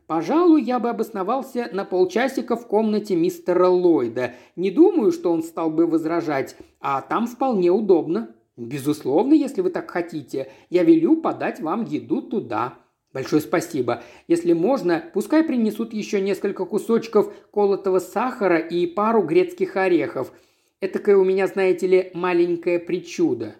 Пожалуй, я бы обосновался на полчасика в комнате мистера Ллойда. Не думаю, что он стал бы возражать, а там вполне удобно. Безусловно, если вы так хотите, я велю подать вам еду туда. Большое спасибо. Если можно, пускай принесут еще несколько кусочков колотого сахара и пару грецких орехов. Этакое у меня, знаете ли, маленькое причудо.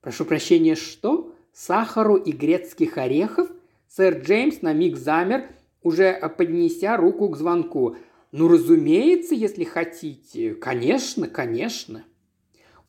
Прошу прощения, что? Сахару и грецких орехов? Сэр Джеймс на миг замер – уже поднеся руку к звонку. «Ну, разумеется, если хотите. Конечно, конечно».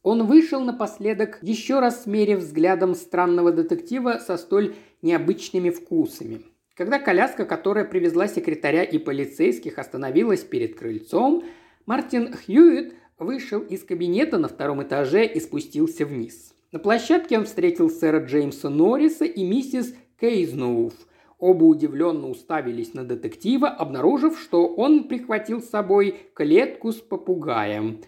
Он вышел напоследок, еще раз смерив взглядом странного детектива со столь необычными вкусами. Когда коляска, которая привезла секретаря и полицейских, остановилась перед крыльцом, Мартин Хьюитт вышел из кабинета на втором этаже и спустился вниз. На площадке он встретил сэра Джеймса Норриса и миссис Кейзнуф – Оба удивленно уставились на детектива, обнаружив, что он прихватил с собой клетку с попугаем.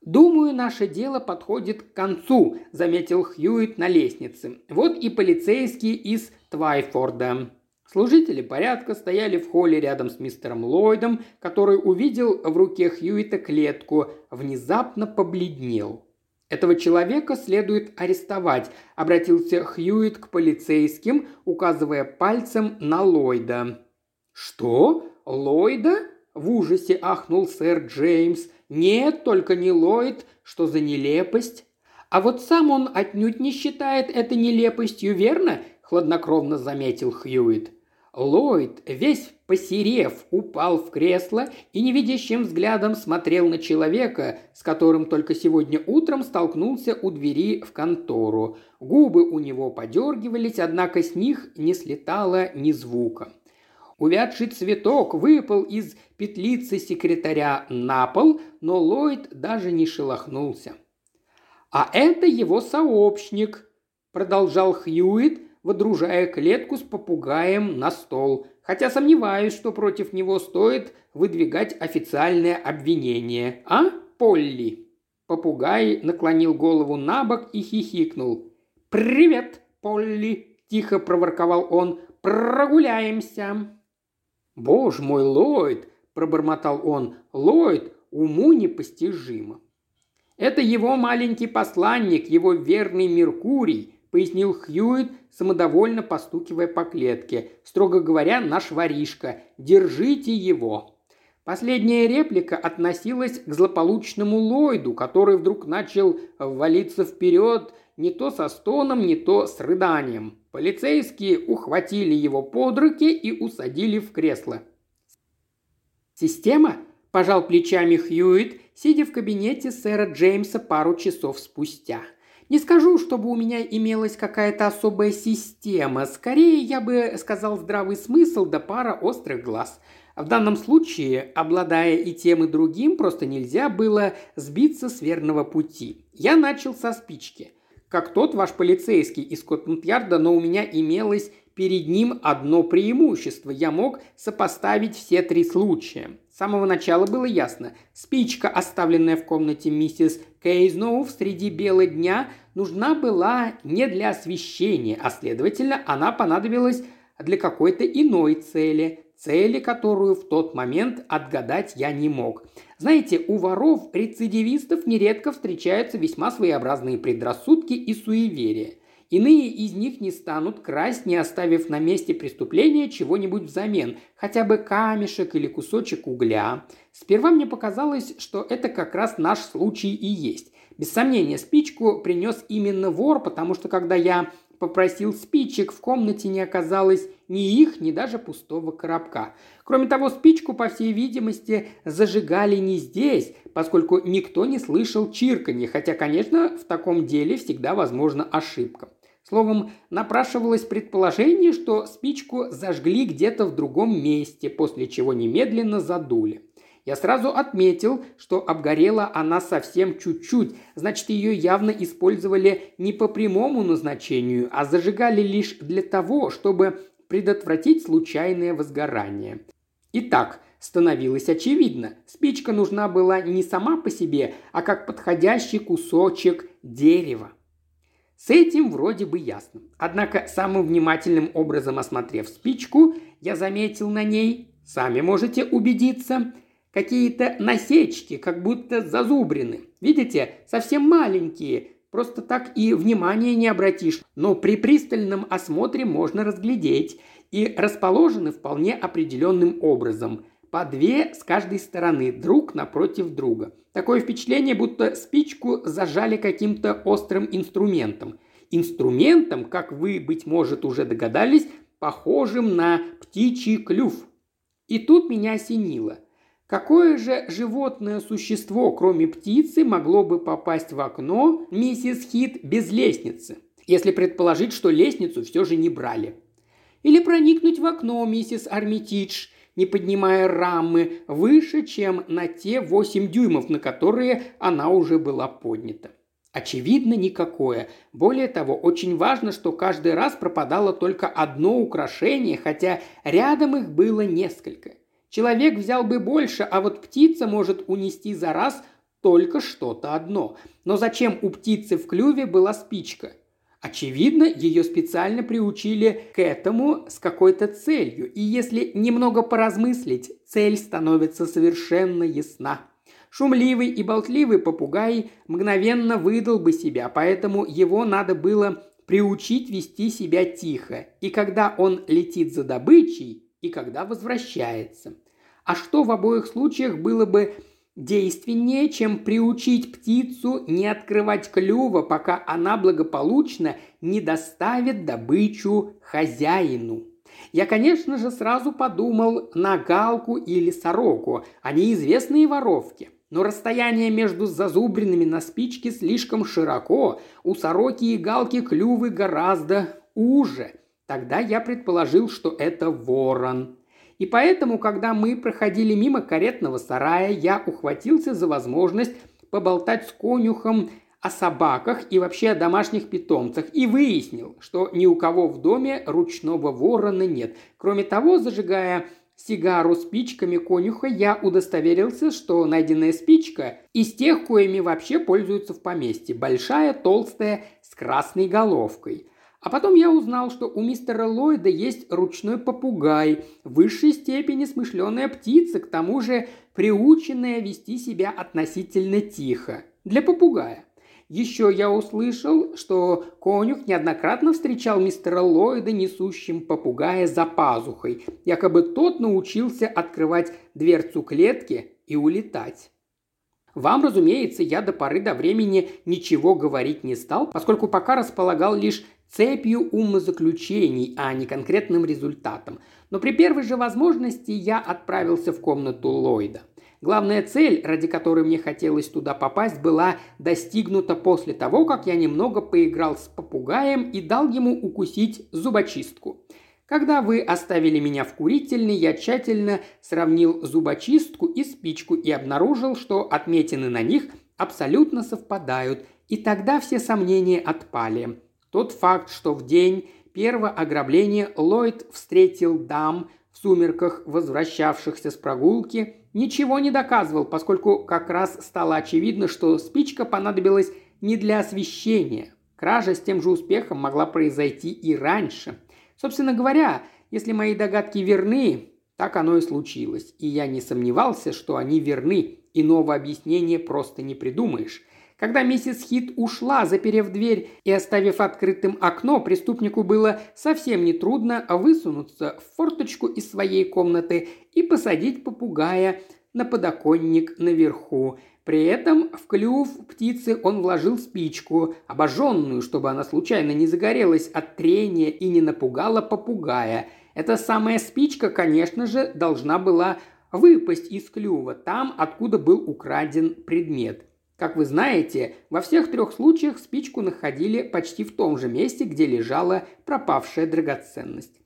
«Думаю, наше дело подходит к концу», – заметил Хьюит на лестнице. «Вот и полицейские из Твайфорда». Служители порядка стояли в холле рядом с мистером Ллойдом, который увидел в руке Хьюита клетку, внезапно побледнел. Этого человека следует арестовать, обратился Хьюит к полицейским, указывая пальцем на Ллойда. Что? Ллойда? В ужасе ахнул сэр Джеймс. «Нет, только не Ллойд, что за нелепость!» «А вот сам он отнюдь не считает это нелепостью, верно?» – хладнокровно заметил Хьюит. Ллойд, весь посерев, упал в кресло и невидящим взглядом смотрел на человека, с которым только сегодня утром столкнулся у двери в контору. Губы у него подергивались, однако с них не слетало ни звука. Увядший цветок выпал из петлицы секретаря на пол, но Ллойд даже не шелохнулся. «А это его сообщник», – продолжал Хьюит, водружая клетку с попугаем на стол, хотя сомневаюсь, что против него стоит выдвигать официальное обвинение. А, Полли?» Попугай наклонил голову на бок и хихикнул. «Привет, Полли!» – тихо проворковал он. «Прогуляемся!» «Боже мой, Ллойд!» – пробормотал он. «Ллойд уму непостижимо!» «Это его маленький посланник, его верный Меркурий», – пояснил Хьюит, самодовольно постукивая по клетке. «Строго говоря, наш воришка. Держите его!» Последняя реплика относилась к злополучному Ллойду, который вдруг начал валиться вперед не то со стоном, не то с рыданием. Полицейские ухватили его под руки и усадили в кресло. «Система?» – пожал плечами Хьюит, сидя в кабинете сэра Джеймса пару часов спустя. «Не скажу, чтобы у меня имелась какая-то особая система. Скорее, я бы сказал, здравый смысл да пара острых глаз. В данном случае, обладая и тем, и другим, просто нельзя было сбиться с верного пути. Я начал со спички – как тот ваш полицейский из Скотланд-Ярда, но у меня имелось перед ним одно преимущество. Я мог сопоставить все три случая. С самого начала было ясно. Спичка, оставленная в комнате миссис Кейзноув среди бела дня, нужна была не для освещения, а следовательно, она понадобилась для какой-то иной цели цели которую в тот момент отгадать я не мог. Знаете, у воров-рецидивистов нередко встречаются весьма своеобразные предрассудки и суеверия. Иные из них не станут красть, не оставив на месте преступления чего-нибудь взамен, хотя бы камешек или кусочек угля. Сперва мне показалось, что это как раз наш случай и есть. Без сомнения, спичку принес именно вор, потому что когда я попросил спичек, в комнате не оказалось ни их, ни даже пустого коробка. Кроме того, спичку, по всей видимости, зажигали не здесь, поскольку никто не слышал чирканье, хотя, конечно, в таком деле всегда возможна ошибка. Словом, напрашивалось предположение, что спичку зажгли где-то в другом месте, после чего немедленно задули. Я сразу отметил, что обгорела она совсем чуть-чуть, значит, ее явно использовали не по прямому назначению, а зажигали лишь для того, чтобы предотвратить случайное возгорание. Итак, становилось очевидно, спичка нужна была не сама по себе, а как подходящий кусочек дерева. С этим вроде бы ясно. Однако самым внимательным образом осмотрев спичку, я заметил на ней, сами можете убедиться – Какие-то насечки, как будто зазубрины. Видите, совсем маленькие, просто так и внимания не обратишь, но при пристальном осмотре можно разглядеть и расположены вполне определенным образом. По две с каждой стороны, друг напротив друга. Такое впечатление, будто спичку зажали каким-то острым инструментом. Инструментом, как вы, быть может, уже догадались, похожим на птичий клюв. И тут меня осенило – Какое же животное существо, кроме птицы, могло бы попасть в окно миссис Хит без лестницы, если предположить, что лестницу все же не брали? Или проникнуть в окно миссис Армитидж, не поднимая рамы выше, чем на те восемь дюймов, на которые она уже была поднята? Очевидно, никакое. Более того, очень важно, что каждый раз пропадало только одно украшение, хотя рядом их было несколько. Человек взял бы больше, а вот птица может унести за раз только что-то одно. Но зачем у птицы в клюве была спичка? Очевидно, ее специально приучили к этому с какой-то целью, и если немного поразмыслить, цель становится совершенно ясна. Шумливый и болтливый попугай мгновенно выдал бы себя, поэтому его надо было приучить вести себя тихо, и когда он летит за добычей, и когда возвращается. А что в обоих случаях было бы действеннее, чем приучить птицу не открывать клюва, пока она благополучно не доставит добычу хозяину. Я, конечно же, сразу подумал на галку или сороку, они известные воровки. Но расстояние между зазубринами на спичке слишком широко, у сороки и галки клювы гораздо уже. Тогда я предположил, что это ворон. И поэтому, когда мы проходили мимо каретного сарая, я ухватился за возможность поболтать с конюхом о собаках и вообще о домашних питомцах и выяснил, что ни у кого в доме ручного ворона нет. Кроме того, зажигая сигару спичками конюха, я удостоверился, что найденная спичка из тех, коими вообще пользуются в поместье. Большая, толстая, с красной головкой. А потом я узнал, что у мистера Ллойда есть ручной попугай, в высшей степени смышленая птица, к тому же приученная вести себя относительно тихо. Для попугая. Еще я услышал, что конюх неоднократно встречал мистера Ллойда, несущим попугая за пазухой. Якобы тот научился открывать дверцу клетки и улетать. Вам, разумеется, я до поры до времени ничего говорить не стал, поскольку пока располагал лишь цепью умозаключений, а не конкретным результатом. Но при первой же возможности я отправился в комнату Ллойда. Главная цель, ради которой мне хотелось туда попасть, была достигнута после того, как я немного поиграл с попугаем и дал ему укусить зубочистку. Когда вы оставили меня в курительной, я тщательно сравнил зубочистку и спичку и обнаружил, что отметины на них абсолютно совпадают, и тогда все сомнения отпали. Тот факт, что в день первого ограбления Ллойд встретил дам в сумерках, возвращавшихся с прогулки, ничего не доказывал, поскольку как раз стало очевидно, что спичка понадобилась не для освещения. Кража с тем же успехом могла произойти и раньше. Собственно говоря, если мои догадки верны, так оно и случилось. И я не сомневался, что они верны. Иного объяснения просто не придумаешь. Когда миссис Хит ушла, заперев дверь и оставив открытым окно, преступнику было совсем нетрудно высунуться в форточку из своей комнаты и посадить попугая на подоконник наверху. При этом в клюв птицы он вложил спичку, обожженную, чтобы она случайно не загорелась от трения и не напугала попугая. Эта самая спичка, конечно же, должна была выпасть из клюва, там, откуда был украден предмет. Как вы знаете, во всех трех случаях спичку находили почти в том же месте, где лежала пропавшая драгоценность.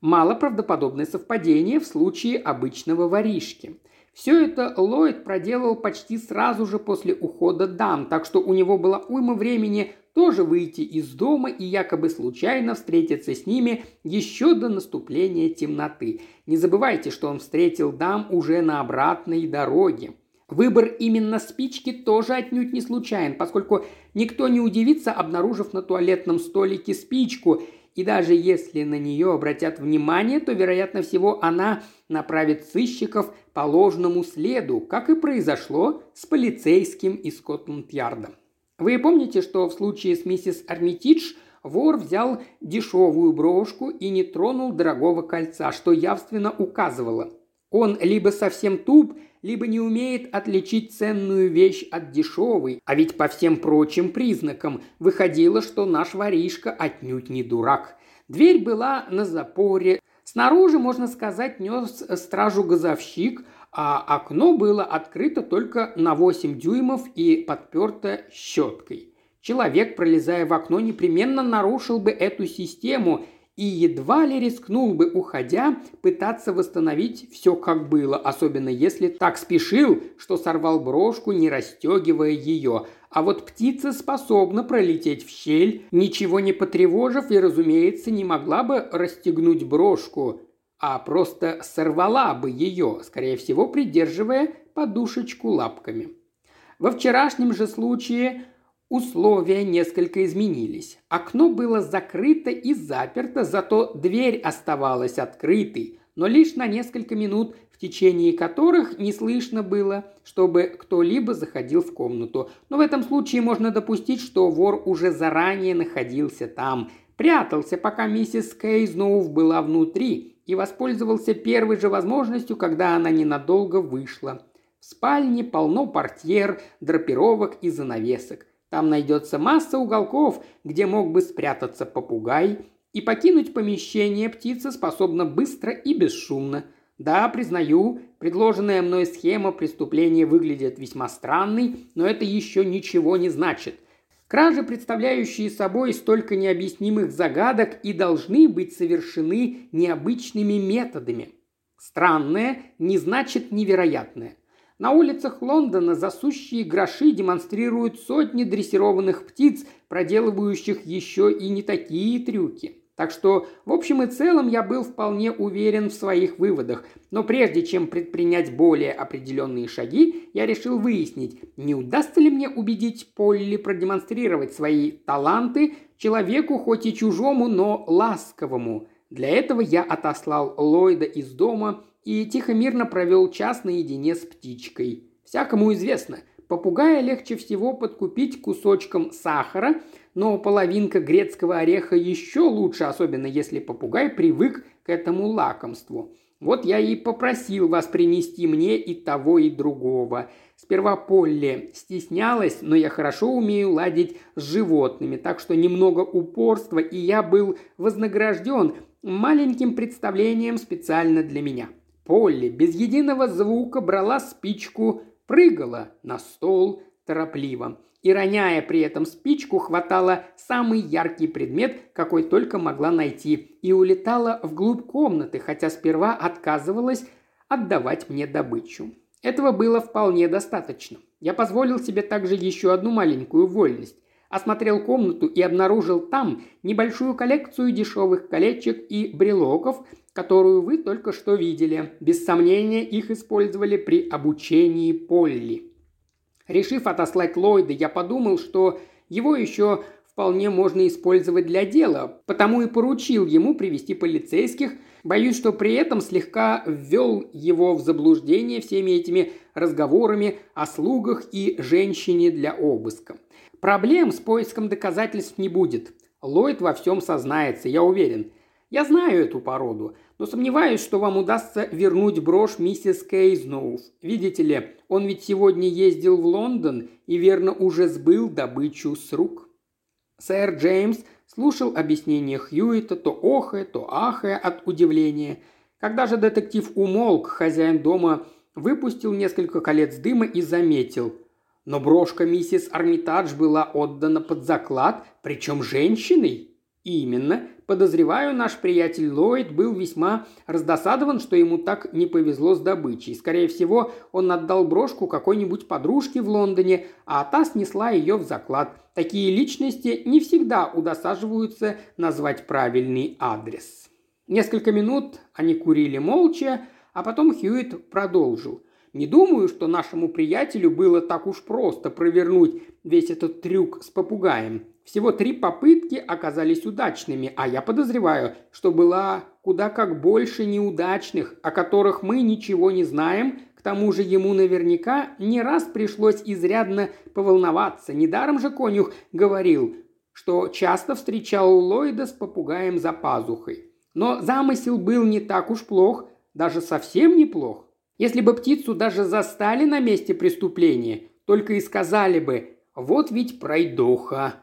Мало правдоподобное совпадение в случае обычного воришки. Все это Ллойд проделал почти сразу же после ухода дам, так что у него была уйма времени тоже выйти из дома и якобы случайно встретиться с ними еще до наступления темноты. Не забывайте, что он встретил дам уже на обратной дороге. Выбор именно спички тоже отнюдь не случайен, поскольку никто не удивится, обнаружив на туалетном столике спичку, и даже если на нее обратят внимание, то, вероятно всего, она направит сыщиков по ложному следу, как и произошло с полицейским из Скотланд-Ярда. Вы помните, что в случае с миссис Армитидж вор взял дешевую брошку и не тронул дорогого кольца, что явственно указывало. Он либо совсем туп, либо не умеет отличить ценную вещь от дешевой, а ведь по всем прочим признакам выходило, что наш воришка отнюдь не дурак. Дверь была на запоре, снаружи, можно сказать, нес стражу газовщик, а окно было открыто только на 8 дюймов и подперто щеткой. Человек, пролезая в окно, непременно нарушил бы эту систему – и едва ли рискнул бы, уходя, пытаться восстановить все как было, особенно если так спешил, что сорвал брошку, не расстегивая ее. А вот птица способна пролететь в щель, ничего не потревожив и, разумеется, не могла бы расстегнуть брошку, а просто сорвала бы ее, скорее всего, придерживая подушечку лапками. Во вчерашнем же случае Условия несколько изменились. Окно было закрыто и заперто, зато дверь оставалась открытой, но лишь на несколько минут, в течение которых не слышно было, чтобы кто-либо заходил в комнату. Но в этом случае можно допустить, что вор уже заранее находился там, прятался, пока миссис Кейзноув была внутри, и воспользовался первой же возможностью, когда она ненадолго вышла. В спальне полно портьер, драпировок и занавесок. Там найдется масса уголков, где мог бы спрятаться попугай, и покинуть помещение птица способна быстро и бесшумно. Да, признаю, предложенная мной схема преступления выглядит весьма странной, но это еще ничего не значит. Кражи, представляющие собой столько необъяснимых загадок, и должны быть совершены необычными методами. Странное не значит невероятное. На улицах Лондона засущие гроши демонстрируют сотни дрессированных птиц, проделывающих еще и не такие трюки. Так что, в общем и целом, я был вполне уверен в своих выводах. Но прежде чем предпринять более определенные шаги, я решил выяснить, не удастся ли мне убедить Полли продемонстрировать свои таланты человеку хоть и чужому, но ласковому. Для этого я отослал Ллойда из дома и тихо-мирно провел час наедине с птичкой. Всякому известно, попугая легче всего подкупить кусочком сахара, но половинка грецкого ореха еще лучше, особенно если попугай привык к этому лакомству. Вот я и попросил вас принести мне и того, и другого. Сперва Полли стеснялась, но я хорошо умею ладить с животными, так что немного упорства, и я был вознагражден маленьким представлением специально для меня. Полли без единого звука брала спичку, прыгала на стол торопливо. И, роняя при этом спичку, хватала самый яркий предмет, какой только могла найти, и улетала вглубь комнаты, хотя сперва отказывалась отдавать мне добычу. Этого было вполне достаточно. Я позволил себе также еще одну маленькую вольность. Осмотрел комнату и обнаружил там небольшую коллекцию дешевых колечек и брелоков, которую вы только что видели. Без сомнения, их использовали при обучении Полли. Решив отослать Ллойда, я подумал, что его еще вполне можно использовать для дела, потому и поручил ему привести полицейских. Боюсь, что при этом слегка ввел его в заблуждение всеми этими разговорами о слугах и женщине для обыска. Проблем с поиском доказательств не будет. Ллойд во всем сознается, я уверен. Я знаю эту породу, но сомневаюсь, что вам удастся вернуть брошь миссис Кейзноуф. Видите ли, он ведь сегодня ездил в Лондон и верно уже сбыл добычу с рук». Сэр Джеймс слушал объяснения Хьюита, то охая, то ахая от удивления. Когда же детектив умолк, хозяин дома выпустил несколько колец дыма и заметил. Но брошка миссис Армитадж была отдана под заклад, причем женщиной. Именно. Подозреваю, наш приятель Ллойд был весьма раздосадован, что ему так не повезло с добычей. Скорее всего, он отдал брошку какой-нибудь подружке в Лондоне, а та снесла ее в заклад. Такие личности не всегда удосаживаются назвать правильный адрес. Несколько минут они курили молча, а потом Хьюит продолжил. Не думаю, что нашему приятелю было так уж просто провернуть весь этот трюк с попугаем. Всего три попытки оказались удачными, а я подозреваю, что была куда как больше неудачных, о которых мы ничего не знаем, к тому же ему наверняка не раз пришлось изрядно поволноваться. Недаром же конюх говорил, что часто встречал Ллойда с попугаем за пазухой. Но замысел был не так уж плох, даже совсем неплох. Если бы птицу даже застали на месте преступления, только и сказали бы «вот ведь пройдоха»,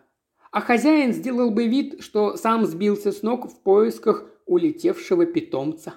а хозяин сделал бы вид, что сам сбился с ног в поисках улетевшего питомца.